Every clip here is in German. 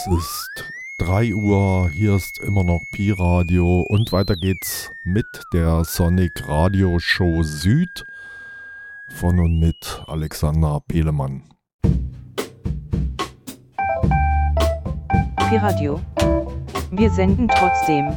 Es ist 3 Uhr, hier ist immer noch Pi Radio und weiter geht's mit der Sonic Radio Show Süd von und mit Alexander Pelemann. Pi Radio. Wir senden trotzdem.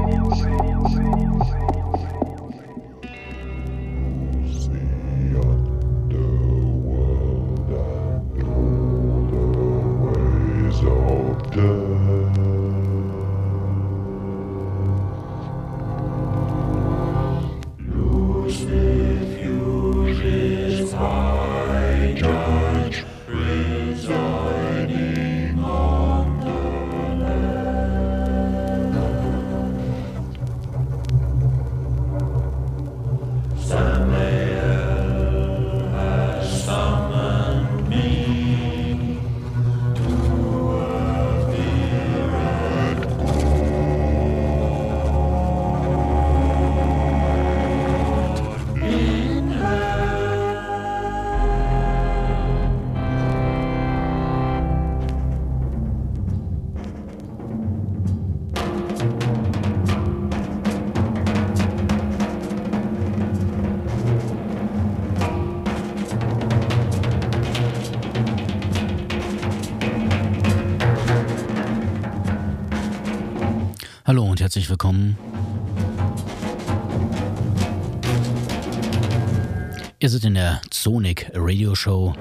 Seid in der Sonic Radio Show.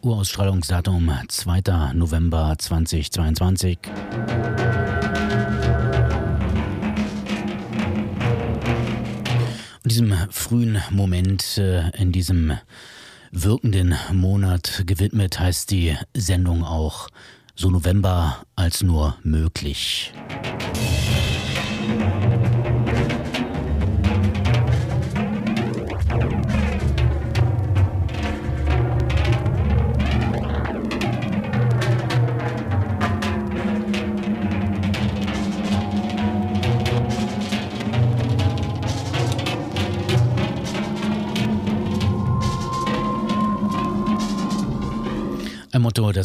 Urausstrahlungsdatum 2. November 2022. In diesem frühen Moment, äh, in diesem wirkenden Monat gewidmet, heißt die Sendung auch so November als nur möglich.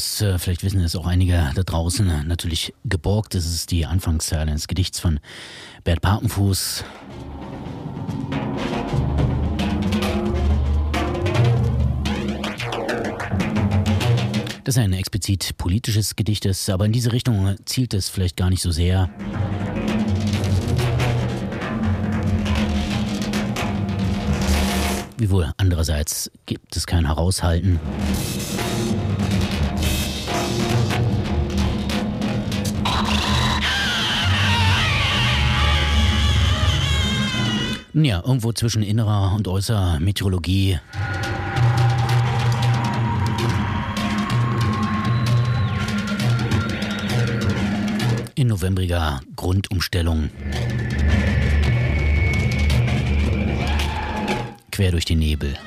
Das äh, vielleicht wissen es auch einige da draußen äh, natürlich geborgt. Das ist die Anfangszeile eines Gedichts von Bert Papenfuß. Das ist ein explizit politisches Gedicht ist, aber in diese Richtung zielt es vielleicht gar nicht so sehr. Wiewohl andererseits gibt es kein Heraushalten. Ja, irgendwo zwischen innerer und äußerer Meteorologie. In novembriger Grundumstellung. Quer durch den Nebel.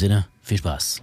Sinne, viel Spaß.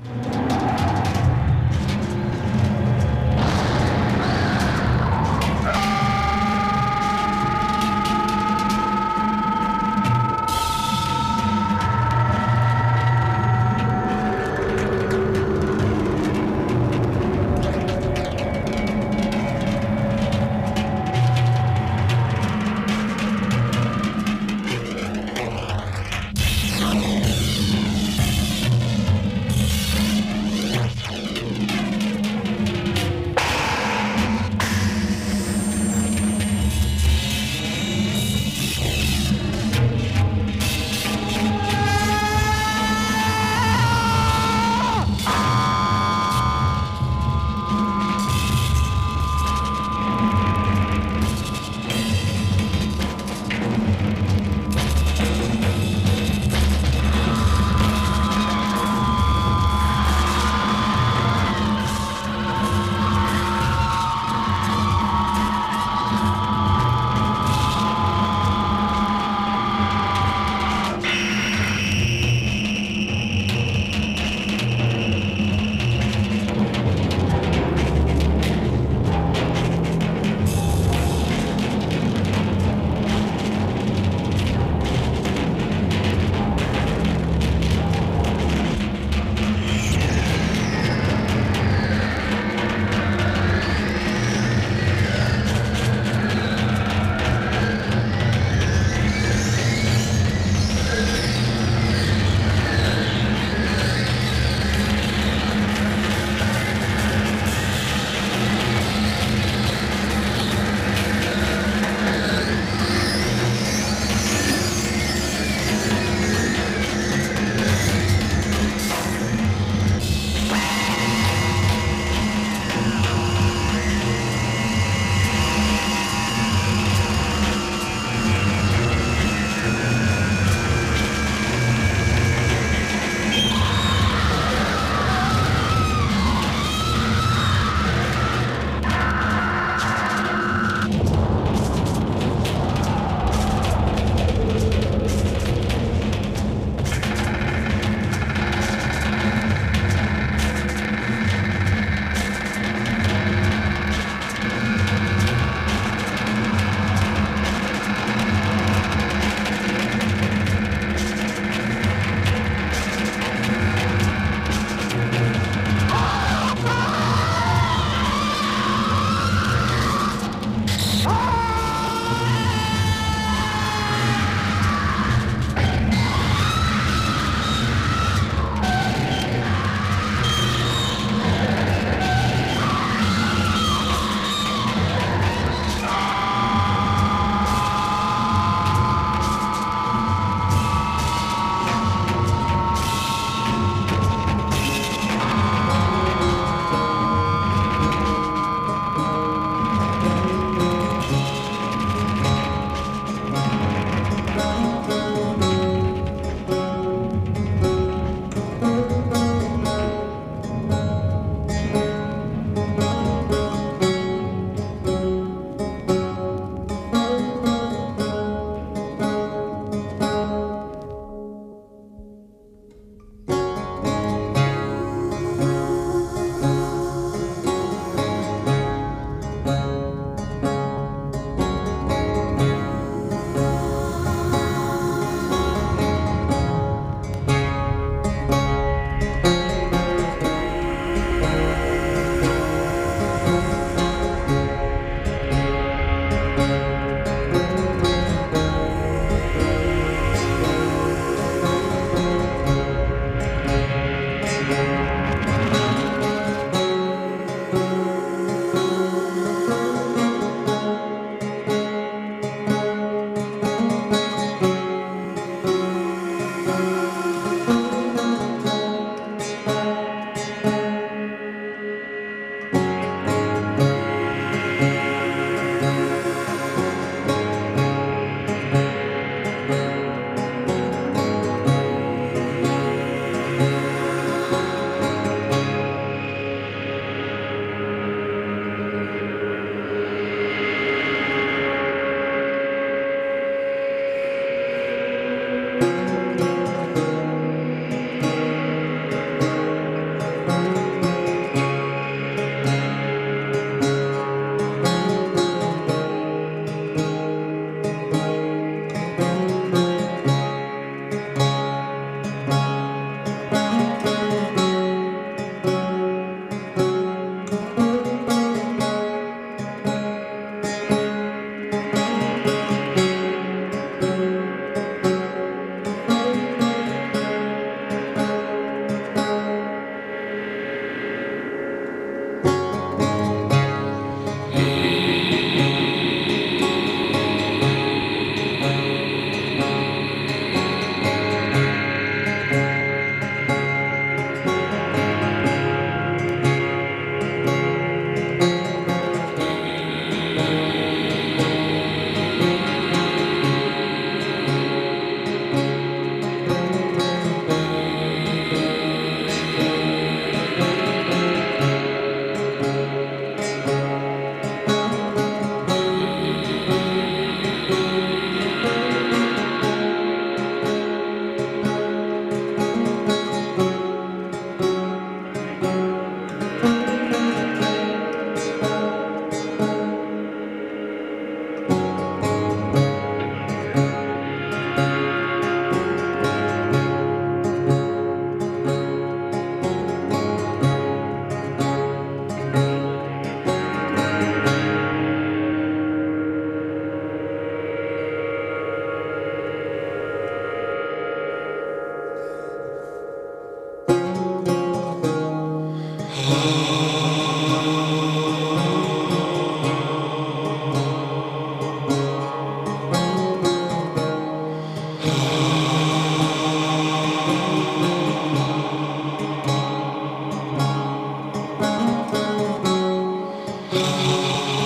Oh.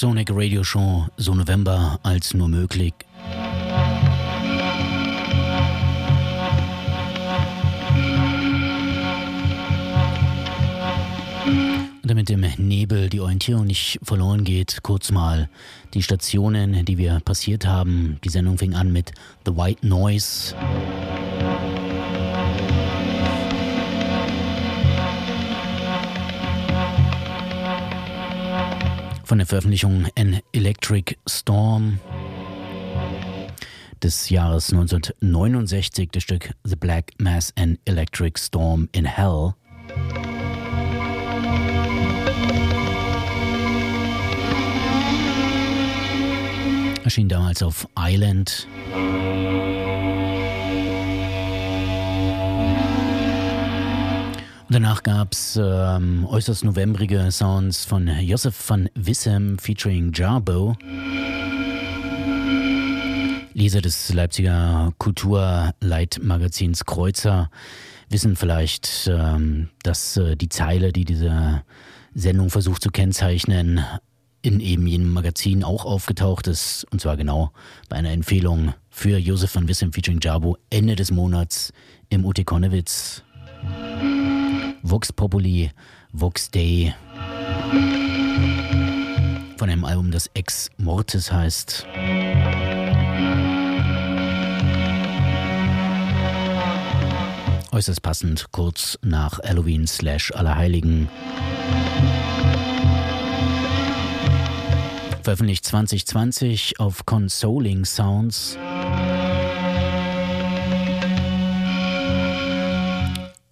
Sonic Radio Show, so November als nur möglich. damit im Nebel die Orientierung nicht verloren geht, kurz mal die Stationen, die wir passiert haben. Die Sendung fing an mit The White Noise. Von der Veröffentlichung An Electric Storm des Jahres 1969, das Stück The Black Mass and Electric Storm in Hell. erschien damals auf Island. Danach gab es ähm, äußerst novembrige Sounds von Josef van Wissem featuring Jarbo. Leser des Leipziger Kulturleitmagazins Kreuzer wissen vielleicht, ähm, dass äh, die Zeile, die diese Sendung versucht zu kennzeichnen, in eben jenem Magazin auch aufgetaucht ist. Und zwar genau bei einer Empfehlung für Josef van Wissem featuring Jabo Ende des Monats im UT Konnewitz. Vox Populi, Vox Day. Von einem Album, das Ex Mortis heißt. Äußerst passend, kurz nach Halloween slash Allerheiligen. veröffentlicht 2020 auf Consoling Sounds.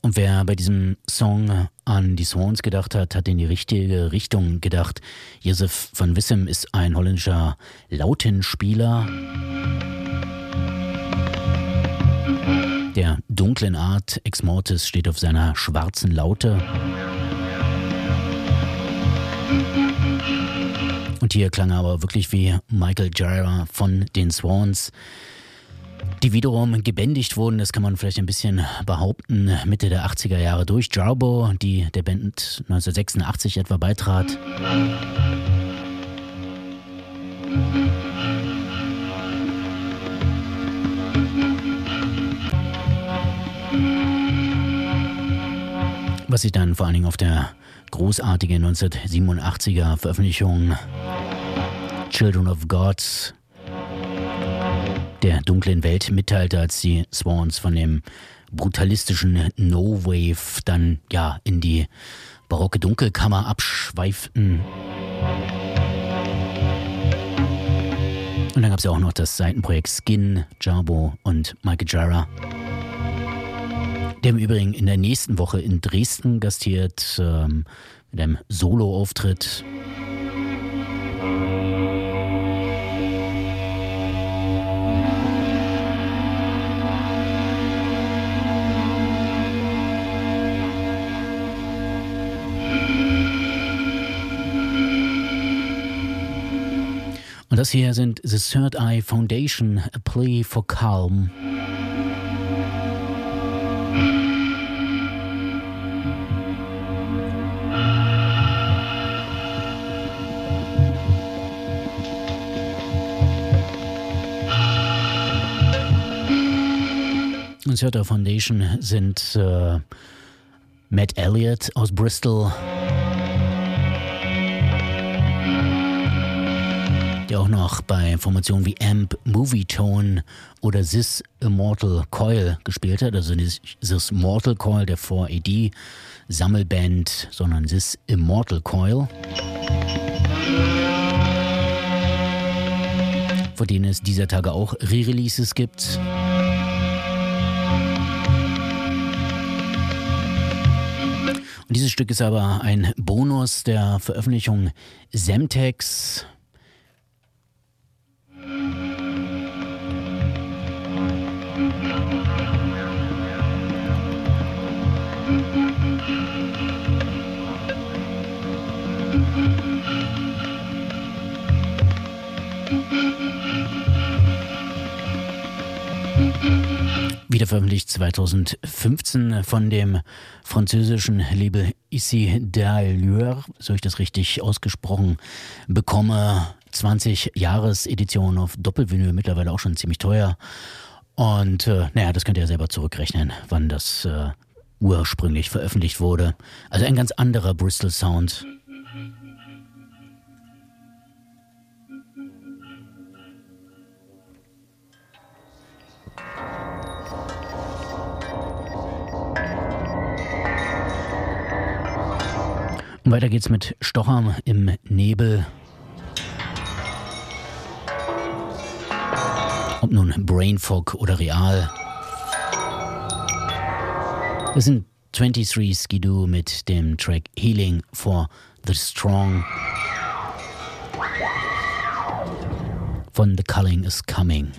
Und wer bei diesem Song an die Swans gedacht hat, hat in die richtige Richtung gedacht. Josef van Wissem ist ein holländischer Lautenspieler. Der dunklen Art Ex Mortis steht auf seiner schwarzen Laute. Und hier klang er aber wirklich wie Michael Jira von den Swans, die wiederum gebändigt wurden, das kann man vielleicht ein bisschen behaupten, Mitte der 80er Jahre durch Jarbo, die der Band 1986 etwa beitrat. Was sich dann vor allen Dingen auf der großartigen 1987er Veröffentlichung Children of Gods der dunklen Welt mitteilte, als die Swans von dem brutalistischen No Wave dann ja in die barocke Dunkelkammer abschweiften. Und dann gab es ja auch noch das Seitenprojekt Skin, Jarbo und Michael Jara, der im Übrigen in der nächsten Woche in Dresden gastiert ähm, mit einem Solo-Auftritt. Und das hier sind The Third Eye Foundation, A Plea for Calm. The Third Eye Foundation sind äh, Matt Elliott aus Bristol. Auch noch bei Formationen wie Amp, Movie Tone oder This Immortal Coil gespielt hat. Also nicht This Mortal Coil der 4AD Sammelband, sondern This Immortal Coil. Vor denen es dieser Tage auch Re-Releases gibt. Und dieses Stück ist aber ein Bonus der Veröffentlichung Semtex wieder veröffentlicht 2015 von dem französischen Label Ici d'Allure, so ich das richtig ausgesprochen bekomme. 20 Jahres Edition auf Doppelvinyl, mittlerweile auch schon ziemlich teuer. Und äh, naja, das könnt ihr ja selber zurückrechnen, wann das äh, ursprünglich veröffentlicht wurde. Also ein ganz anderer Bristol Sound. Weiter geht's mit Stochern im Nebel. Ob nun Brainfog oder real. Das sind 23 Skidoo mit dem Track Healing for the Strong. Von The Culling is Coming.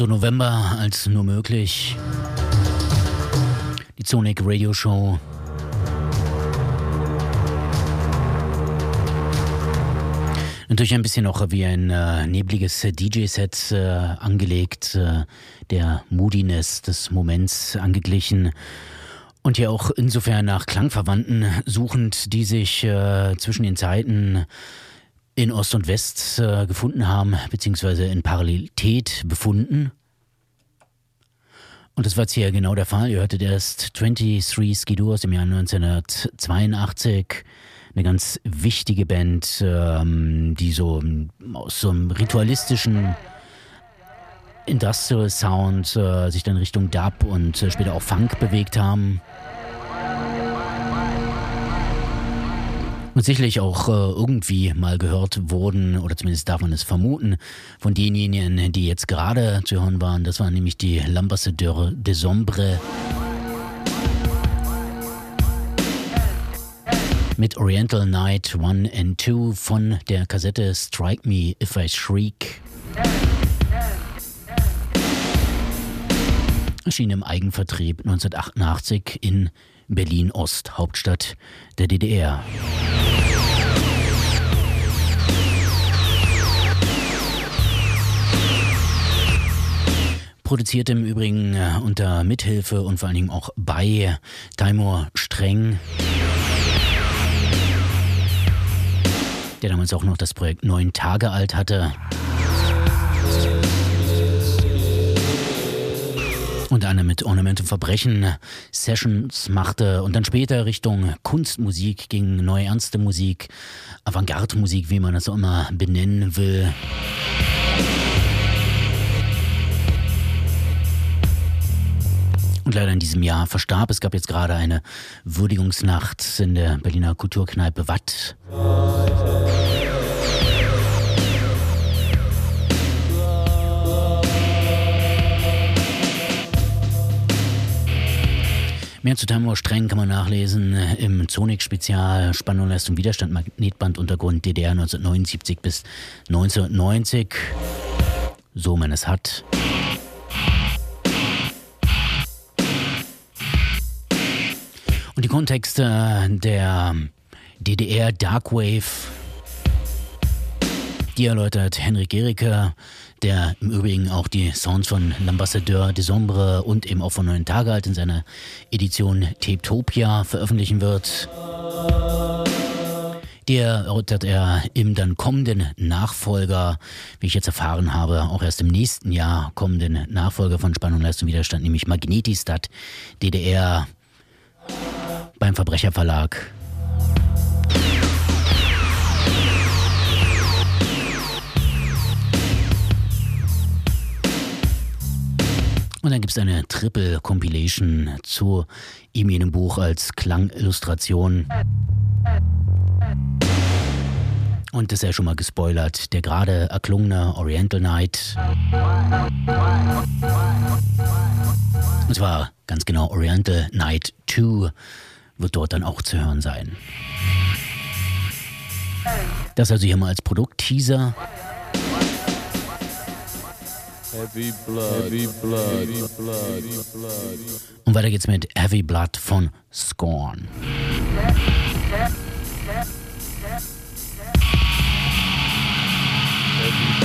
So November als nur möglich. Die Zonic Radio Show. Natürlich ein bisschen auch wie ein äh, nebliges DJ-Set äh, angelegt, äh, der Moodiness des Moments angeglichen. Und ja auch insofern nach Klangverwandten suchend, die sich äh, zwischen den Zeiten in Ost und West äh, gefunden haben, beziehungsweise in Parallelität befunden. Und das war jetzt hier genau der Fall. Ihr hörtet erst 23 Skidoo aus dem Jahr 1982. Eine ganz wichtige Band, ähm, die so aus so einem ritualistischen Industrial Sound äh, sich dann Richtung Dub und äh, später auch Funk bewegt haben. Und sicherlich auch äh, irgendwie mal gehört wurden, oder zumindest darf man es vermuten, von denjenigen, die jetzt gerade zu hören waren. Das waren nämlich die L'Ambassadeur de Sombre. Mit Oriental Night 1 and 2 von der Kassette Strike Me If I Shriek. Erschien im Eigenvertrieb 1988 in Berlin-Ost, Hauptstadt der DDR. Produziert im Übrigen äh, unter Mithilfe und vor allen Dingen auch bei Taimur Streng, der damals auch noch das Projekt Neun Tage alt hatte. Unter anderem mit Ornament und Verbrechen Sessions machte und dann später Richtung Kunstmusik ging, neue ernste Musik, Avantgarde-Musik, wie man das auch immer benennen will. Und leider in diesem Jahr verstarb. Es gab jetzt gerade eine Würdigungsnacht in der Berliner Kulturkneipe Watt. Mehr zu Timur Streng kann man nachlesen im Zonik-Spezial Spannung, Leistung, Widerstand, Magnetbanduntergrund DDR 1979 bis 1990. So man es hat. Und die Kontexte der DDR Darkwave, die erläutert Henrik Gericke der im Übrigen auch die Sounds von L'Ambassadeur des Sombre und eben auch von Neuen Tage halt in seiner Edition Tapetopia veröffentlichen wird. Der erörtert er im dann kommenden Nachfolger, wie ich jetzt erfahren habe, auch erst im nächsten Jahr kommenden Nachfolger von Spannung, Leistung, Widerstand, nämlich Magnetistat, DDR beim Verbrecherverlag. Und dann gibt es eine Triple Compilation zu ihm in dem Buch als Klangillustration. Und das ist ja schon mal gespoilert. Der gerade erklungene Oriental Night. Und zwar ganz genau Oriental Night 2 wird dort dann auch zu hören sein. Das also hier mal als Produktteaser. Heavy Blood. Heavy Blood. Heavy Blood. Heavy Blood. Und weiter geht's mit Heavy Blood von Scorn. Heavy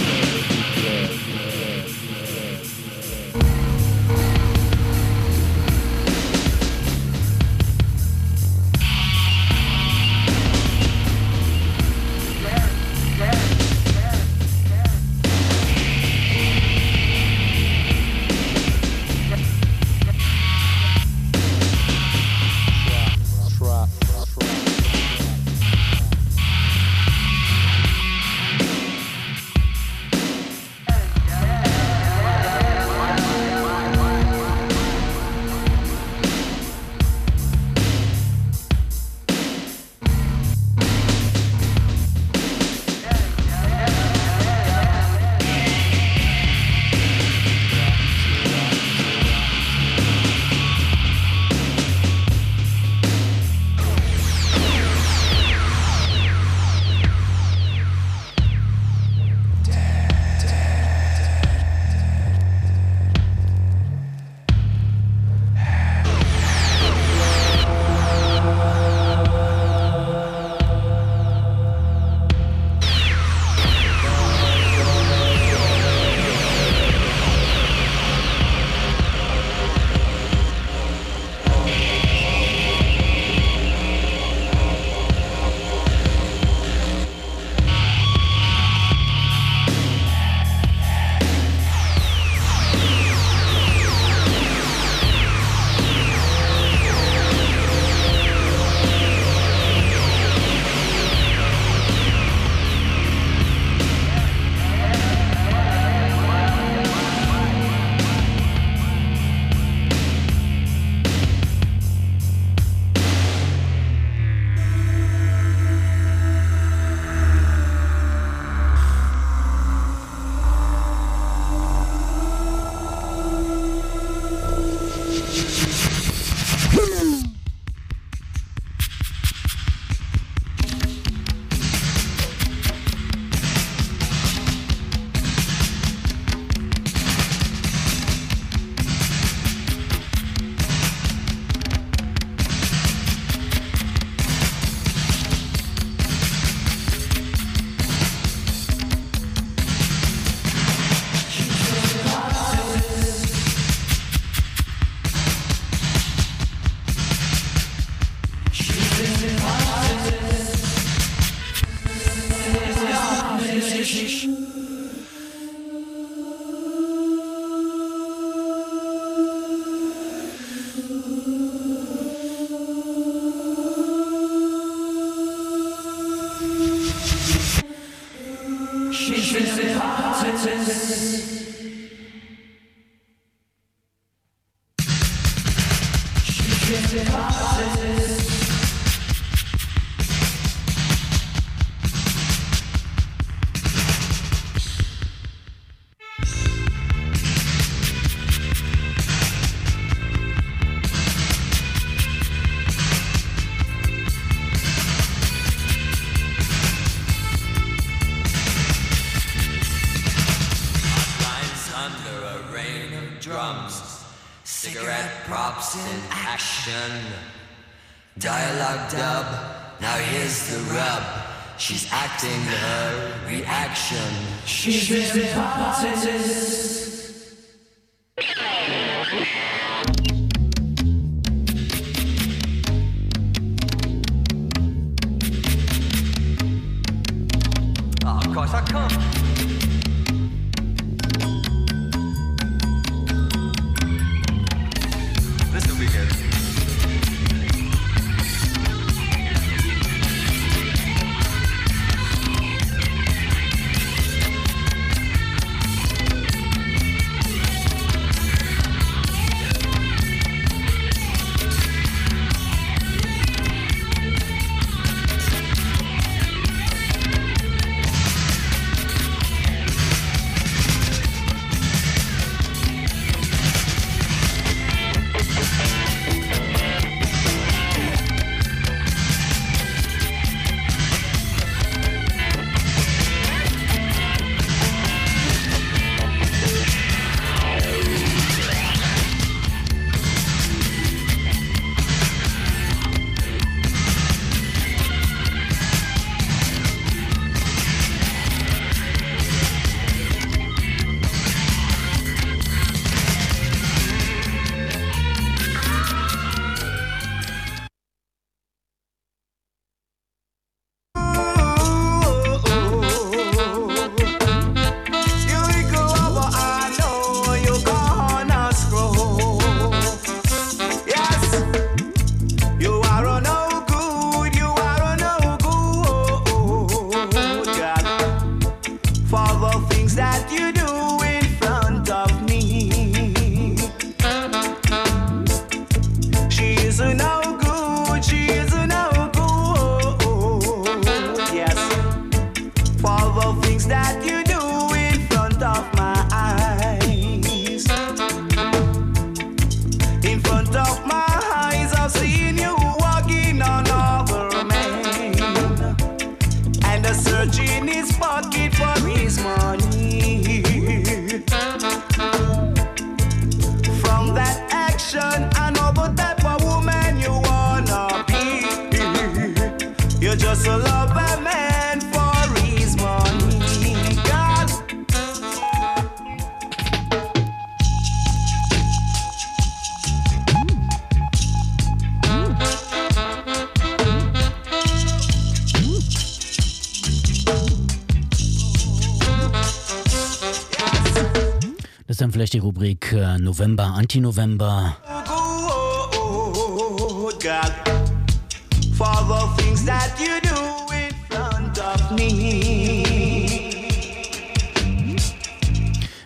of me.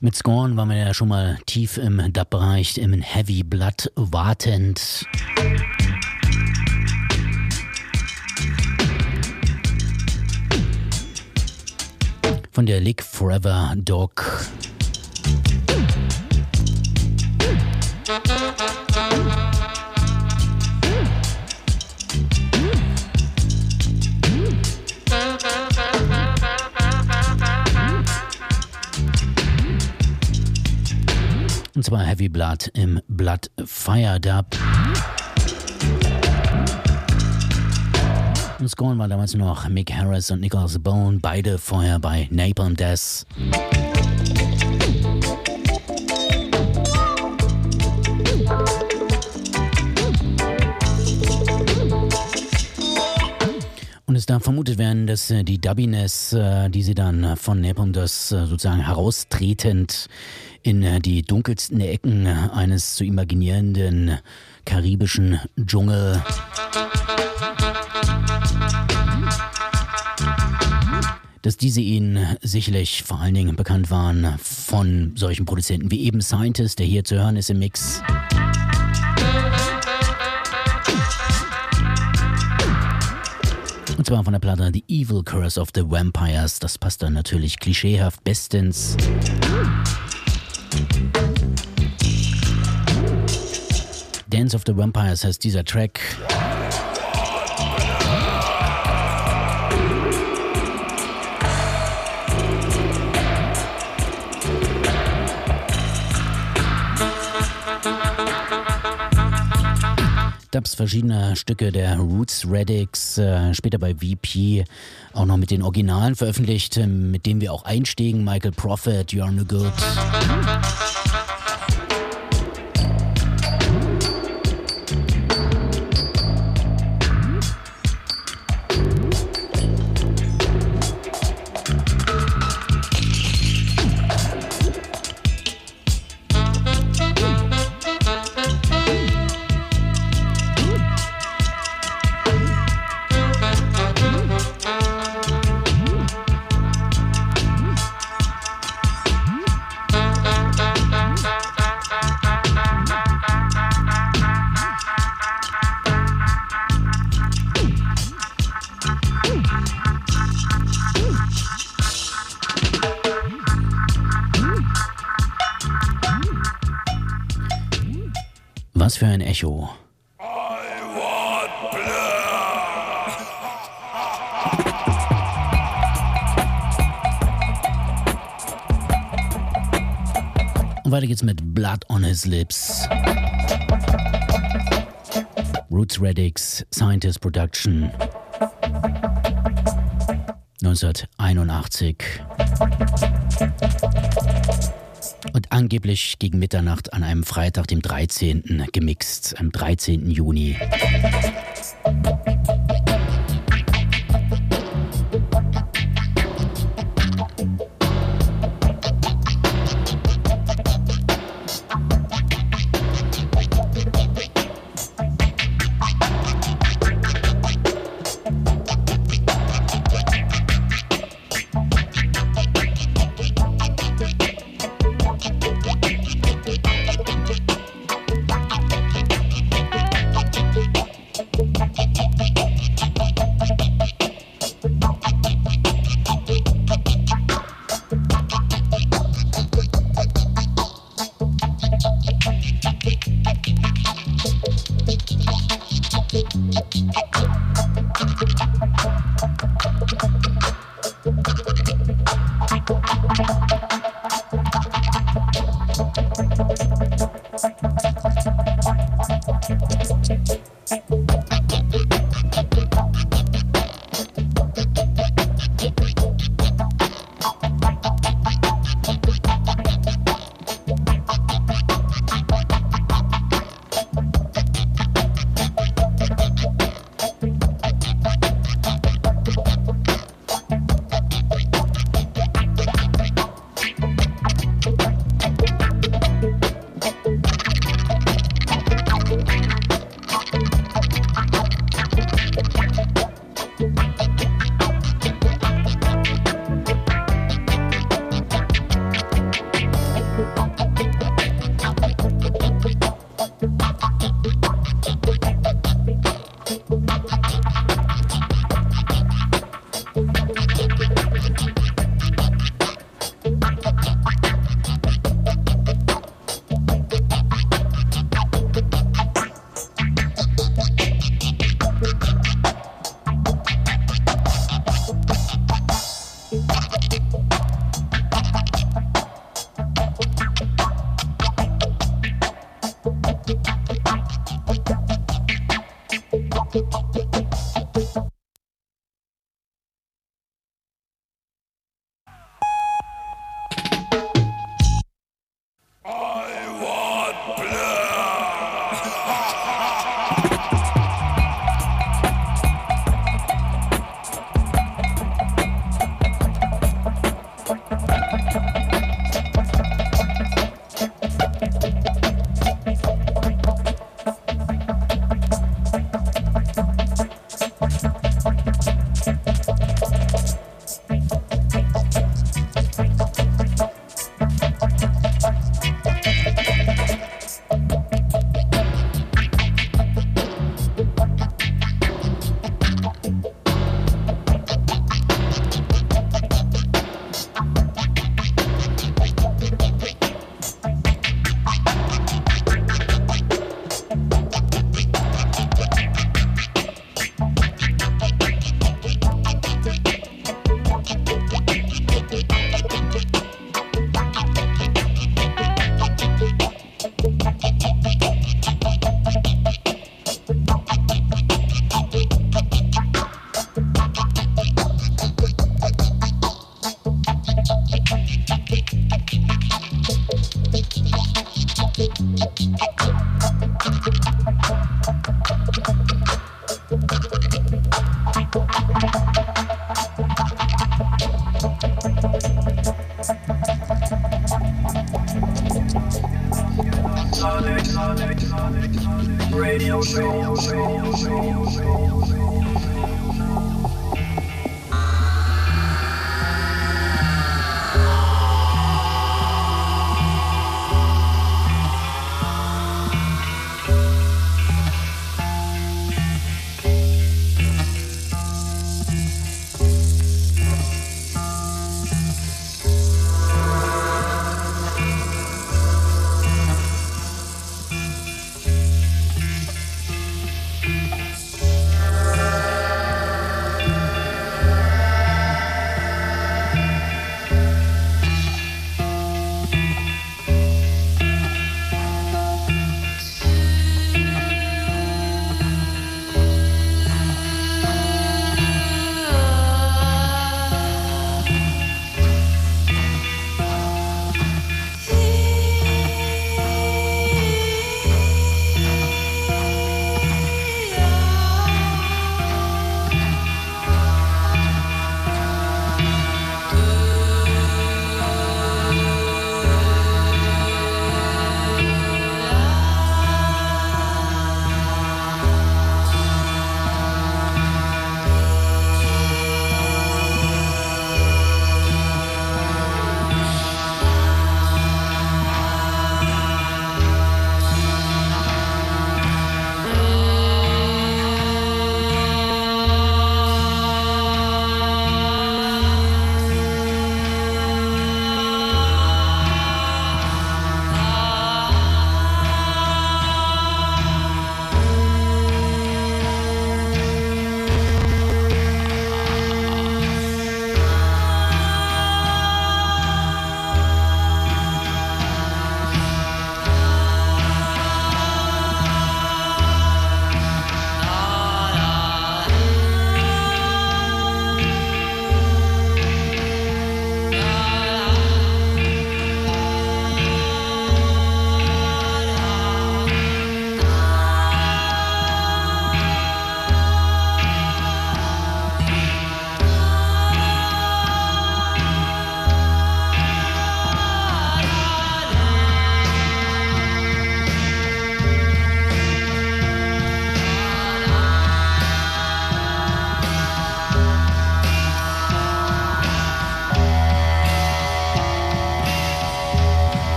Mit Scorn waren wir ja schon mal tief im Dub-Bereich, im Heavy Blood wartend. Von der Lick Forever Dog. Und zwar Heavy Blood im Blood Fire Dub. Und Scorn war damals noch Mick Harris und Nicholas Bone, beide vorher bei Napalm Death. Es darf vermutet werden, dass äh, die Dubbiness, äh, die sie dann äh, von äh, sozusagen heraustretend in die dunkelsten Ecken eines zu imaginierenden karibischen Dschungel dass diese ihnen sicherlich vor allen Dingen bekannt waren von solchen Produzenten wie eben Scientist, der hier zu hören ist im Mix. Und zwar von der Platte The Evil Curse of the Vampires. Das passt dann natürlich klischeehaft bestens. Dance of the Vampires heißt dieser Track. Dubs verschiedener Stücke der Roots Reddicks, äh, später bei VP auch noch mit den Originalen veröffentlicht, mit denen wir auch einstiegen. Michael Prophet, You're No Good. Echo. Und weiter geht's mit Blood on His Lips. Roots Reddicks, Scientist Production. 1981. Angeblich gegen Mitternacht an einem Freitag, dem 13. gemixt, am 13. Juni.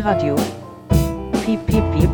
Radio. Piep, piep, piep.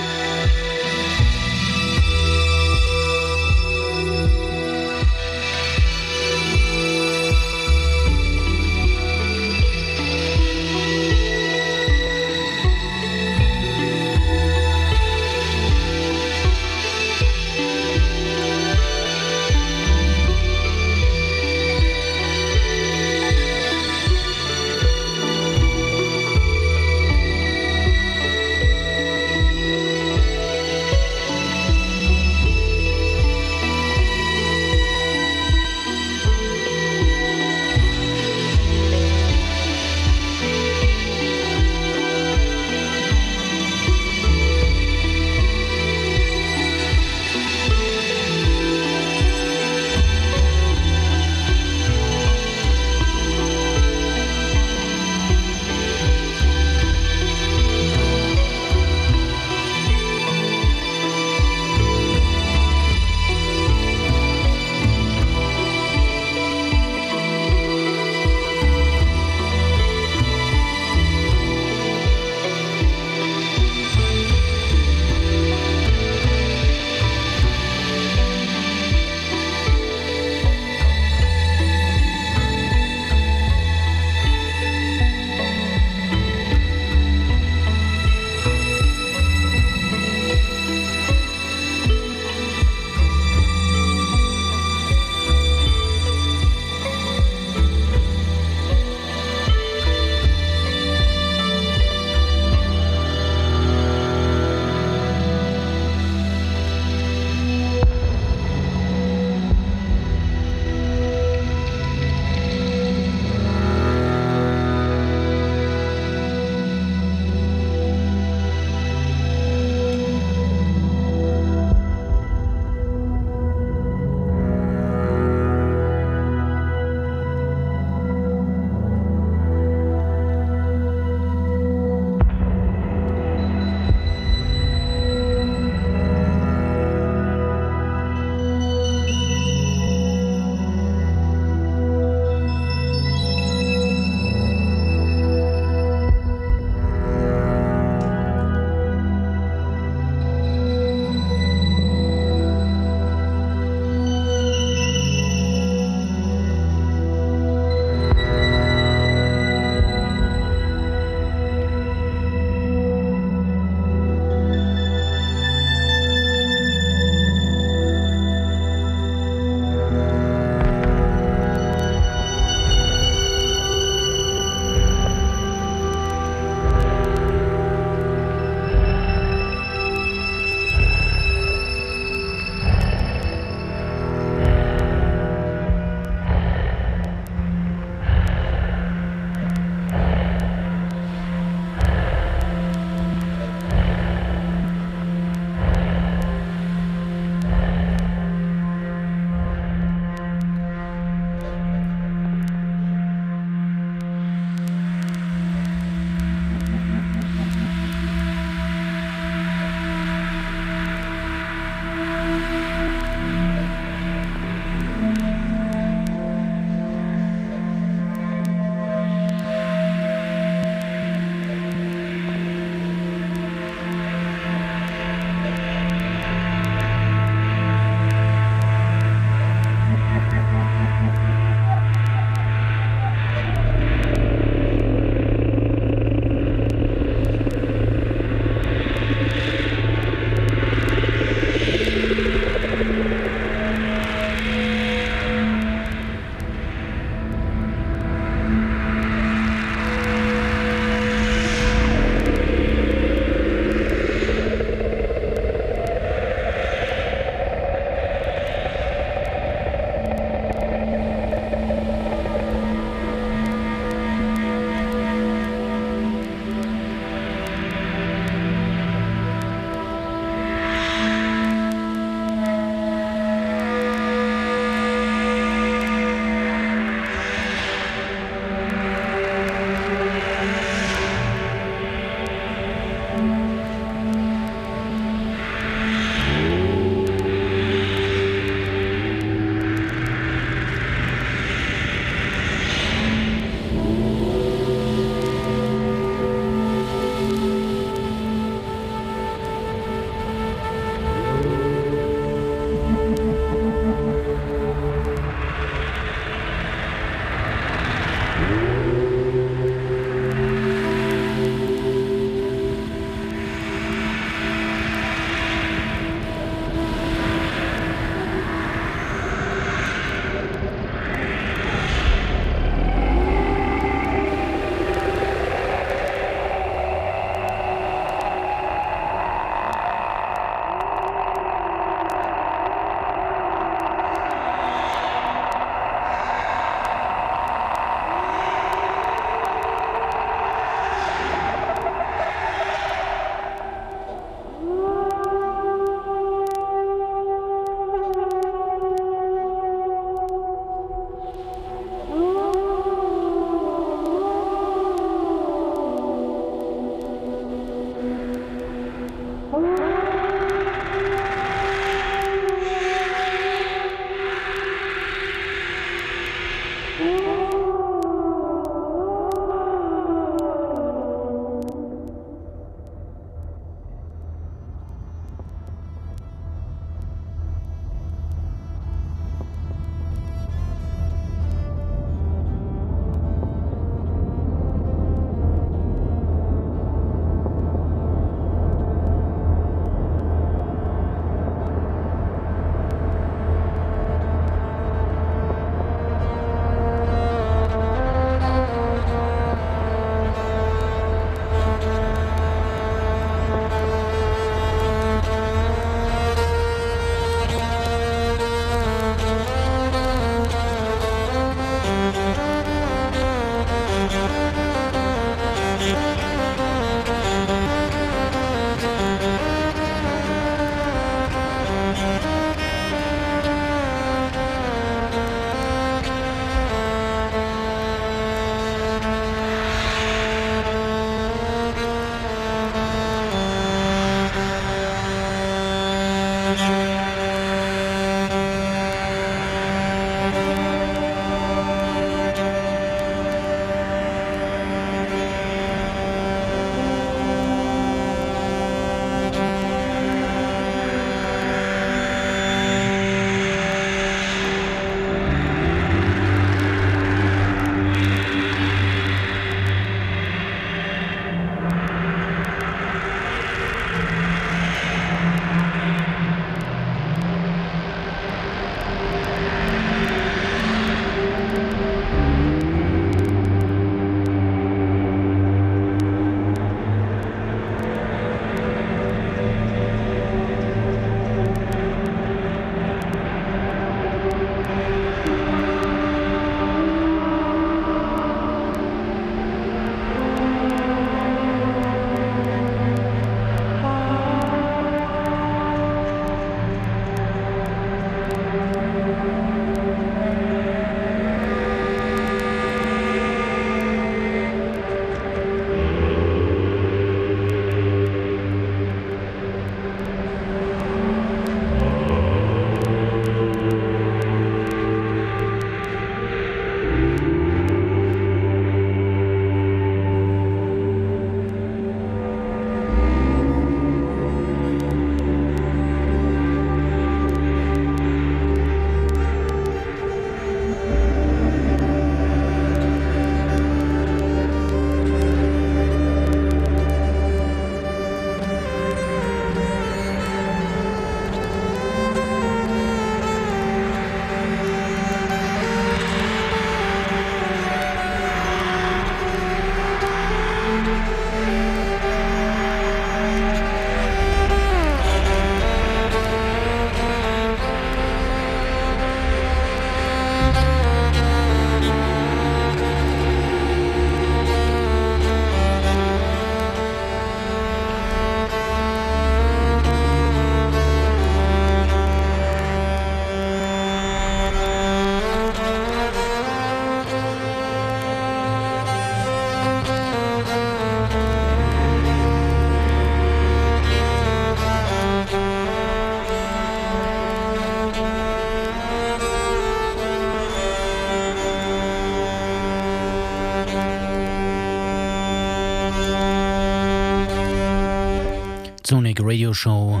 Radio Show.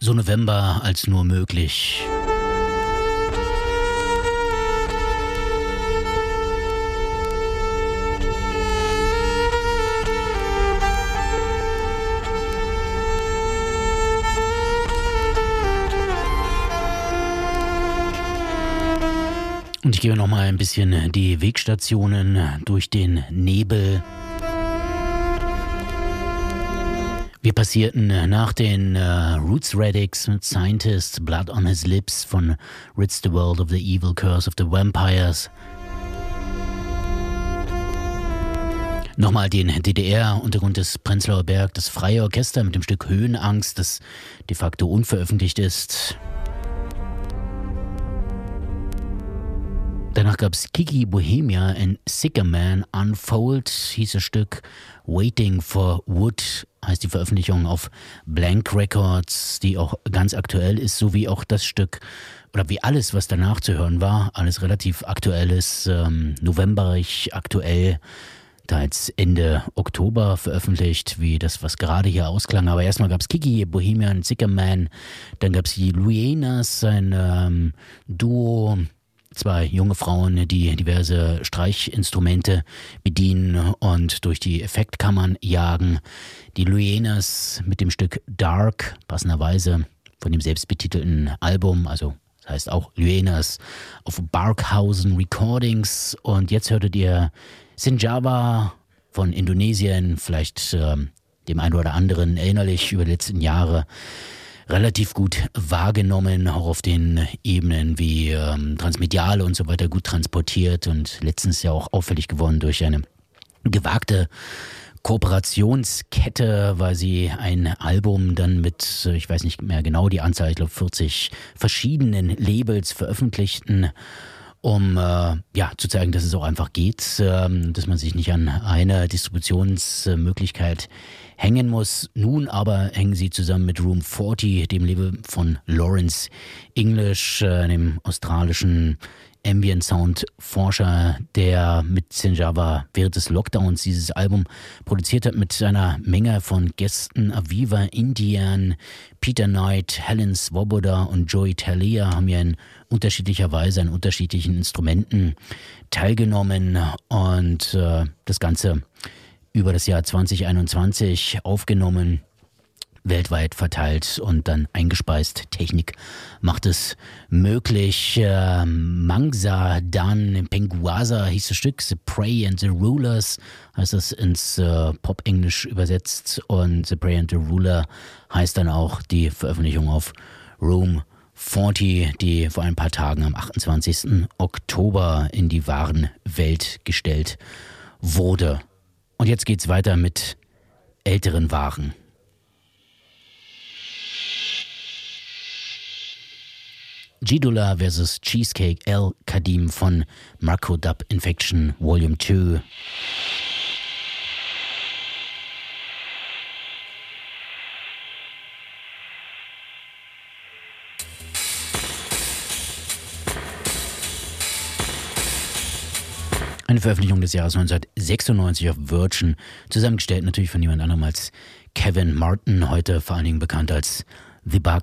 So November als nur möglich. Und ich gehe noch mal ein bisschen die Wegstationen durch den Nebel. Wir passierten nach den uh, Roots Radix mit Scientist, Blood on His Lips von Ritz the World of the Evil Curse of the Vampires. Nochmal den DDR-Untergrund des Prenzlauer Berg, das Freie Orchester mit dem Stück Höhenangst, das de facto unveröffentlicht ist. Danach gab es Kiki Bohemia in Sicker Man Unfold, hieß das Stück. Waiting for Wood heißt die Veröffentlichung auf Blank Records, die auch ganz aktuell ist, sowie auch das Stück oder wie alles, was danach zu hören war, alles relativ aktuell ist, ähm, novemberig aktuell, teils Ende Oktober veröffentlicht, wie das, was gerade hier ausklang. Aber erstmal gab es Kiki, Bohemian, Zickerman, dann gab es die Luenas, sein ähm, Duo, Zwei junge Frauen, die diverse Streichinstrumente bedienen und durch die Effektkammern jagen. Die Luenas mit dem Stück Dark, passenderweise von dem selbstbetitelten Album, also das heißt auch Luenas auf Barkhausen Recordings. Und jetzt hörtet ihr Sinjava von Indonesien, vielleicht äh, dem einen oder anderen erinnerlich über die letzten Jahre relativ gut wahrgenommen, auch auf den Ebenen wie ähm, Transmediale und so weiter gut transportiert und letztens ja auch auffällig geworden durch eine gewagte Kooperationskette, weil sie ein Album dann mit, ich weiß nicht mehr genau die Anzahl, ich glaube 40 verschiedenen Labels veröffentlichten um äh, ja zu zeigen, dass es auch einfach geht, ähm, dass man sich nicht an eine Distributionsmöglichkeit hängen muss. Nun aber hängen sie zusammen mit Room 40, dem Leben von Lawrence English, äh, dem australischen Ambient Sound Forscher, der mit Sinjava während des Lockdowns dieses Album produziert hat mit seiner Menge von Gästen. Aviva Indian, Peter Knight, Helen Swoboda und Joey Talia haben ja in unterschiedlicher Weise an unterschiedlichen Instrumenten teilgenommen und äh, das Ganze über das Jahr 2021 aufgenommen weltweit verteilt und dann eingespeist. Technik macht es möglich. Äh, Mangsa, dann Penguasa hieß das Stück, The Prey and the Rulers heißt das ins äh, Pop-Englisch übersetzt und The Prey and the Ruler heißt dann auch die Veröffentlichung auf Room 40, die vor ein paar Tagen am 28. Oktober in die wahren Welt gestellt wurde. Und jetzt geht's weiter mit älteren Waren. Gidula vs. Cheesecake El Kadim von Marco Dub Infection Volume 2. Veröffentlichung des Jahres 1996 auf Virgin, zusammengestellt natürlich von niemand anderem als Kevin Martin, heute vor allen Dingen bekannt als The Bug.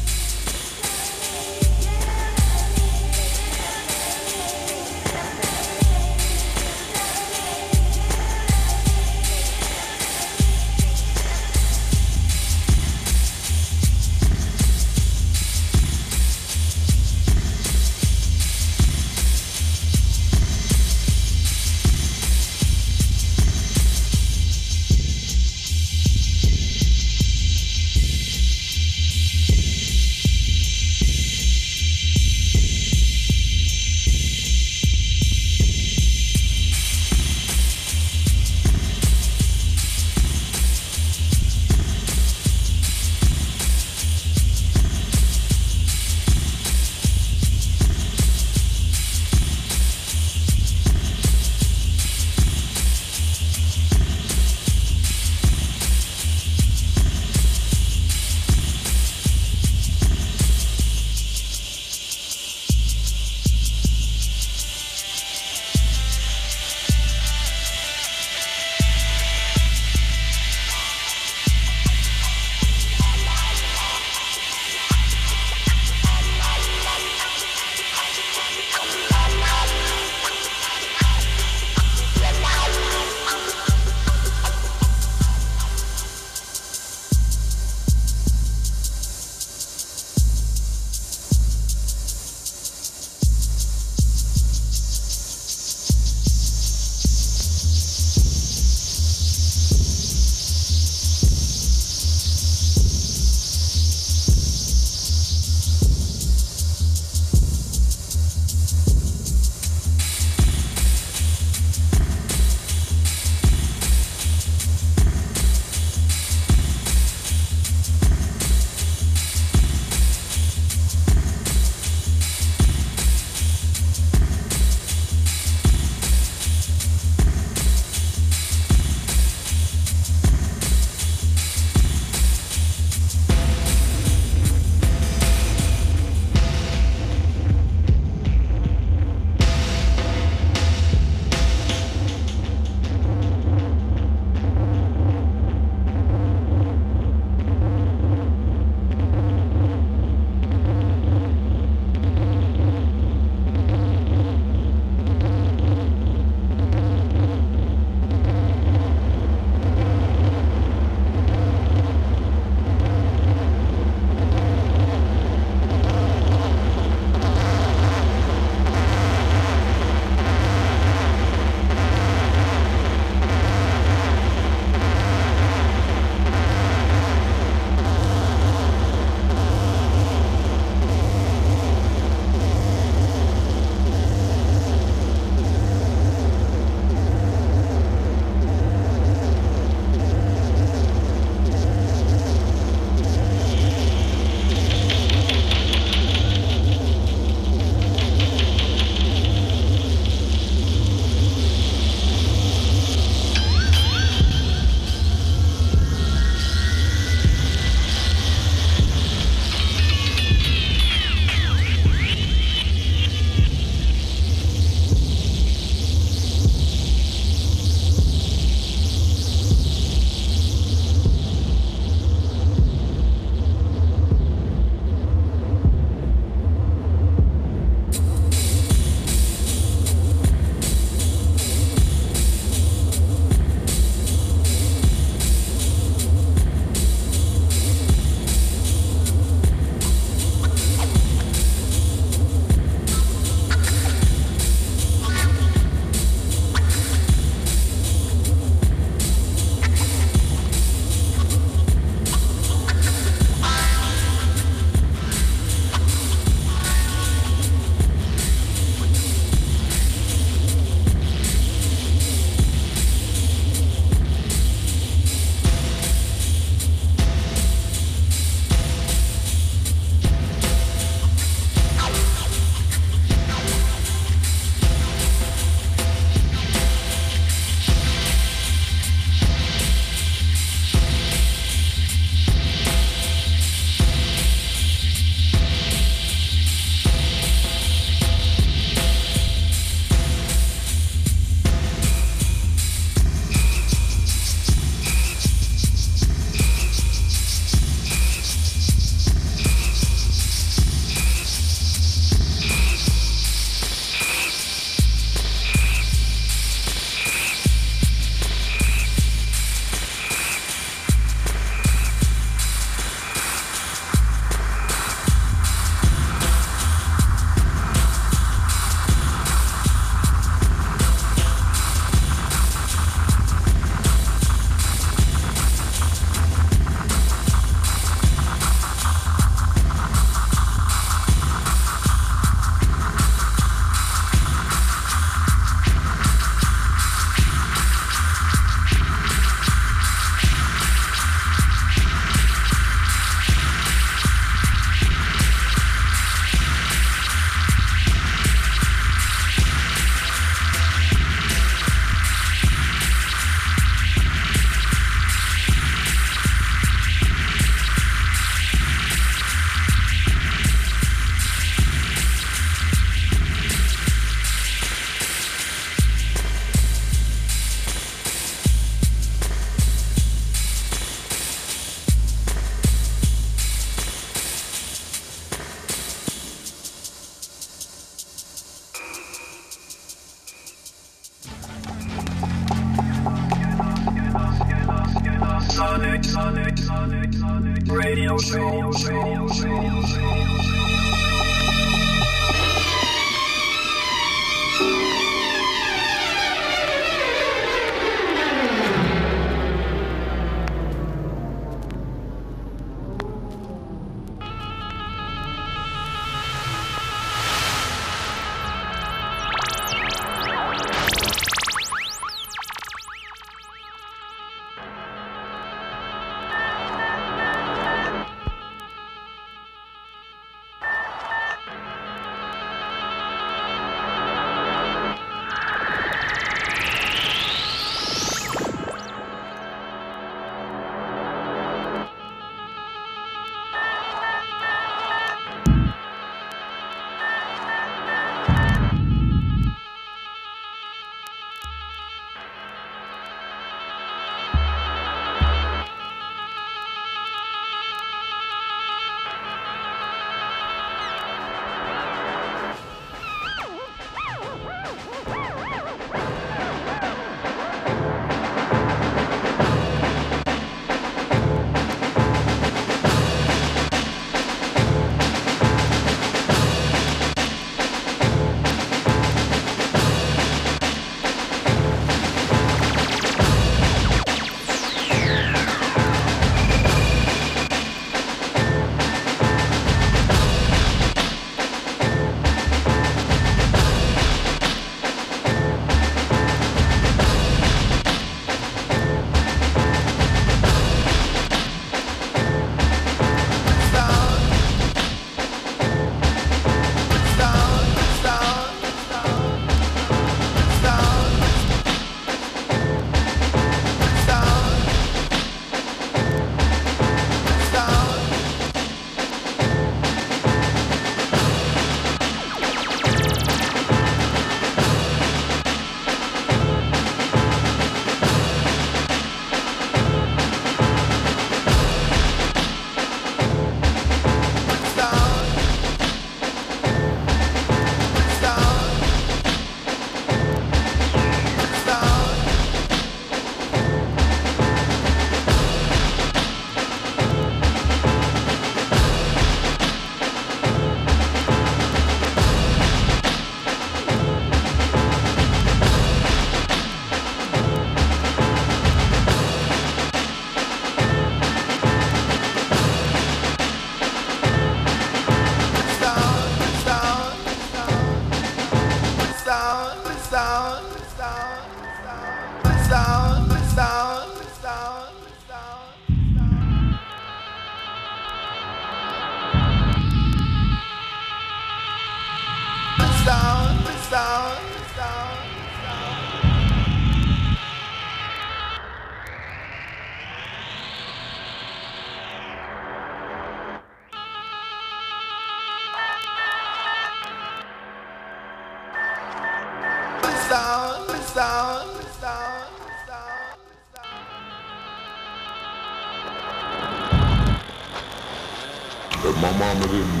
on the moon.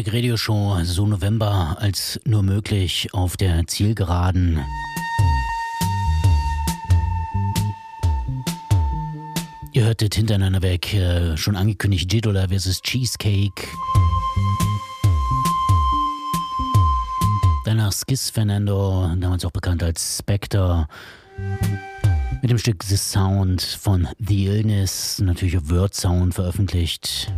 Sonic Radio Show, so November als nur möglich auf der Zielgeraden. Ihr hörtet hintereinander weg äh, schon angekündigt Jidola vs. Cheesecake. Danach Skis Fernando, damals auch bekannt als Spectre. Mit dem Stück The Sound von The Illness, natürlich auf Word Sound veröffentlicht.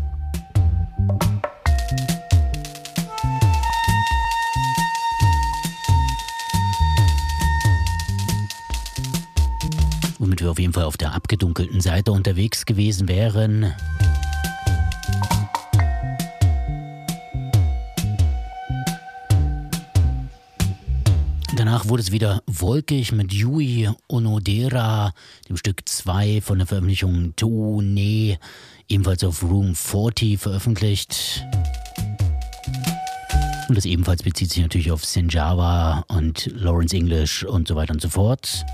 Wir auf jeden Fall auf der abgedunkelten Seite unterwegs gewesen wären. Danach wurde es wieder wolkig mit Yui Onodera, dem Stück 2 von der Veröffentlichung Tone, ebenfalls auf Room 40 veröffentlicht. Und das ebenfalls bezieht sich natürlich auf Senjava und Lawrence English und so weiter und so fort.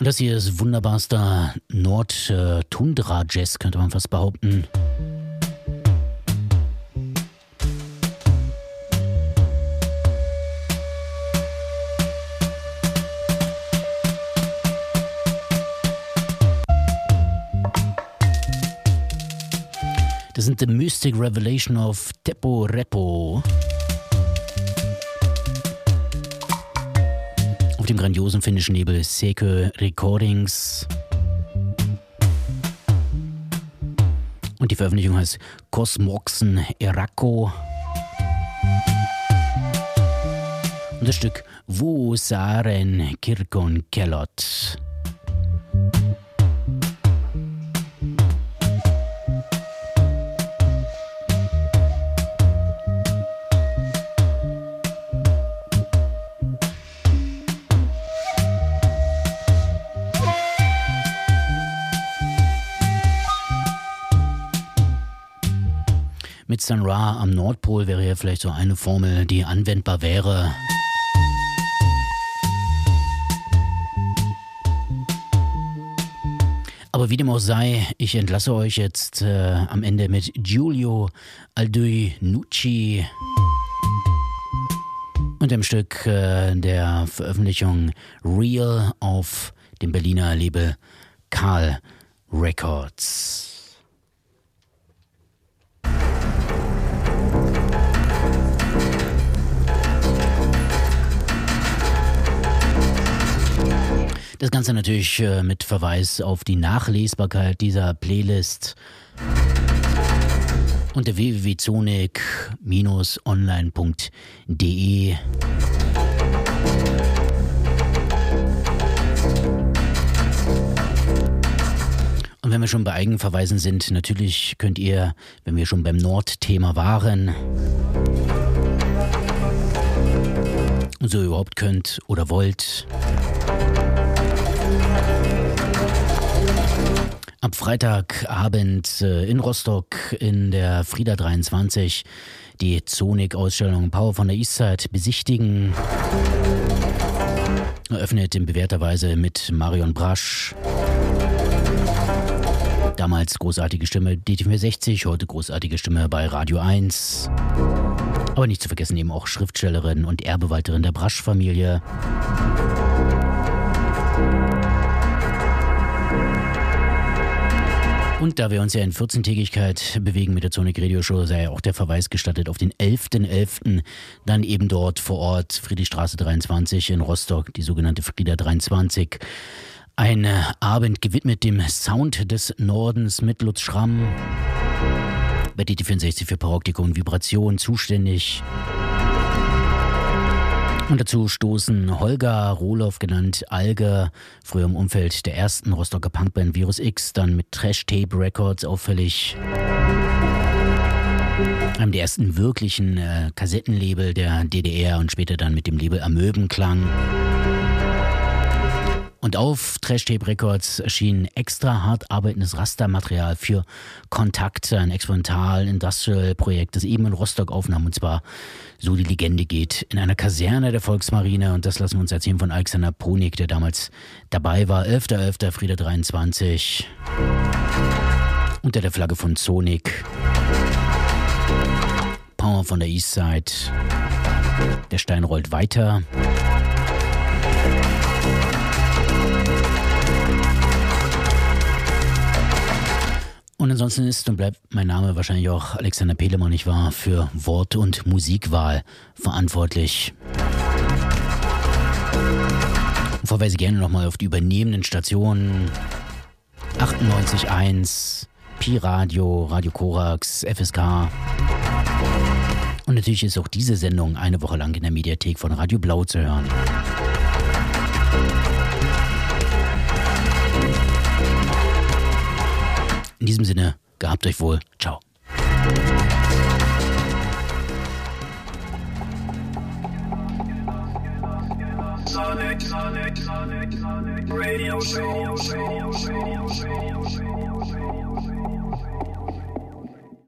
Und das hier ist wunderbarster Nord-Tundra-Jazz, könnte man fast behaupten. Das sind The Mystic Revelation of Tepo Repo. Dem grandiosen finnischen Label Seke Recordings. Und die Veröffentlichung heißt Cosmoxen Erako. Und das Stück Wo Saren Kirkon Kellot. Mit Sun Ra am Nordpol wäre hier vielleicht so eine Formel, die anwendbar wäre. Aber wie dem auch sei, ich entlasse euch jetzt äh, am Ende mit Giulio Aldui Nucci und dem Stück äh, der Veröffentlichung Real auf dem Berliner Label Karl Records. Das Ganze natürlich äh, mit Verweis auf die Nachlesbarkeit dieser Playlist unter www.zonic-online.de. Und wenn wir schon bei Eigenverweisen sind, natürlich könnt ihr, wenn wir schon beim Nordthema waren, und so überhaupt könnt oder wollt, Ab Freitagabend äh, in Rostock in der Frieda 23 die Zonik-Ausstellung Power von der Eastside besichtigen. Eröffnet in bewährter Weise mit Marion Brasch. Damals großartige Stimme DT460, heute großartige Stimme bei Radio 1. Aber nicht zu vergessen eben auch Schriftstellerin und Erbewalterin der Brasch-Familie. Und da wir uns ja in 14-Tägigkeit bewegen mit der Sonic Radio Show, sei ja auch der Verweis gestattet auf den 11.11. .11., dann eben dort vor Ort, Friedrichstraße 23 in Rostock, die sogenannte Frieda 23. Ein Abend gewidmet dem Sound des Nordens mit Lutz Schramm. Bei DT64 für Paroptikum und Vibration zuständig. Und dazu stoßen Holger Rohloff genannt Alge, früher im Umfeld der ersten Rostocker Punkband Virus X, dann mit Trash Tape Records auffällig. Einem der ersten wirklichen äh, Kassettenlabel der DDR und später dann mit dem Label Amöbenklang. Und auf Trash Tape Records erschien extra hart arbeitendes Rastermaterial für Kontakt, ein Experimental Industrial Projekt, das eben in Rostock aufnahm. Und zwar, so die Legende geht, in einer Kaserne der Volksmarine. Und das lassen wir uns erzählen von Alexander Ponik, der damals dabei war. 11.11. Friede 23. Unter der Flagge von Sonic. Power von der Eastside. Der Stein rollt weiter. Und ansonsten ist und bleibt mein Name wahrscheinlich auch Alexander Pelemann, nicht wahr, für Wort- und Musikwahl verantwortlich. Und verweise gerne nochmal auf die übernehmenden Stationen 98.1, Pi Radio, Radio Korax, FSK. Und natürlich ist auch diese Sendung eine Woche lang in der Mediathek von Radio Blau zu hören. In diesem Sinne, gehabt euch wohl. Ciao. Sonic, Sonic, Sonic, Radio Show, Show, Show, Show, Show.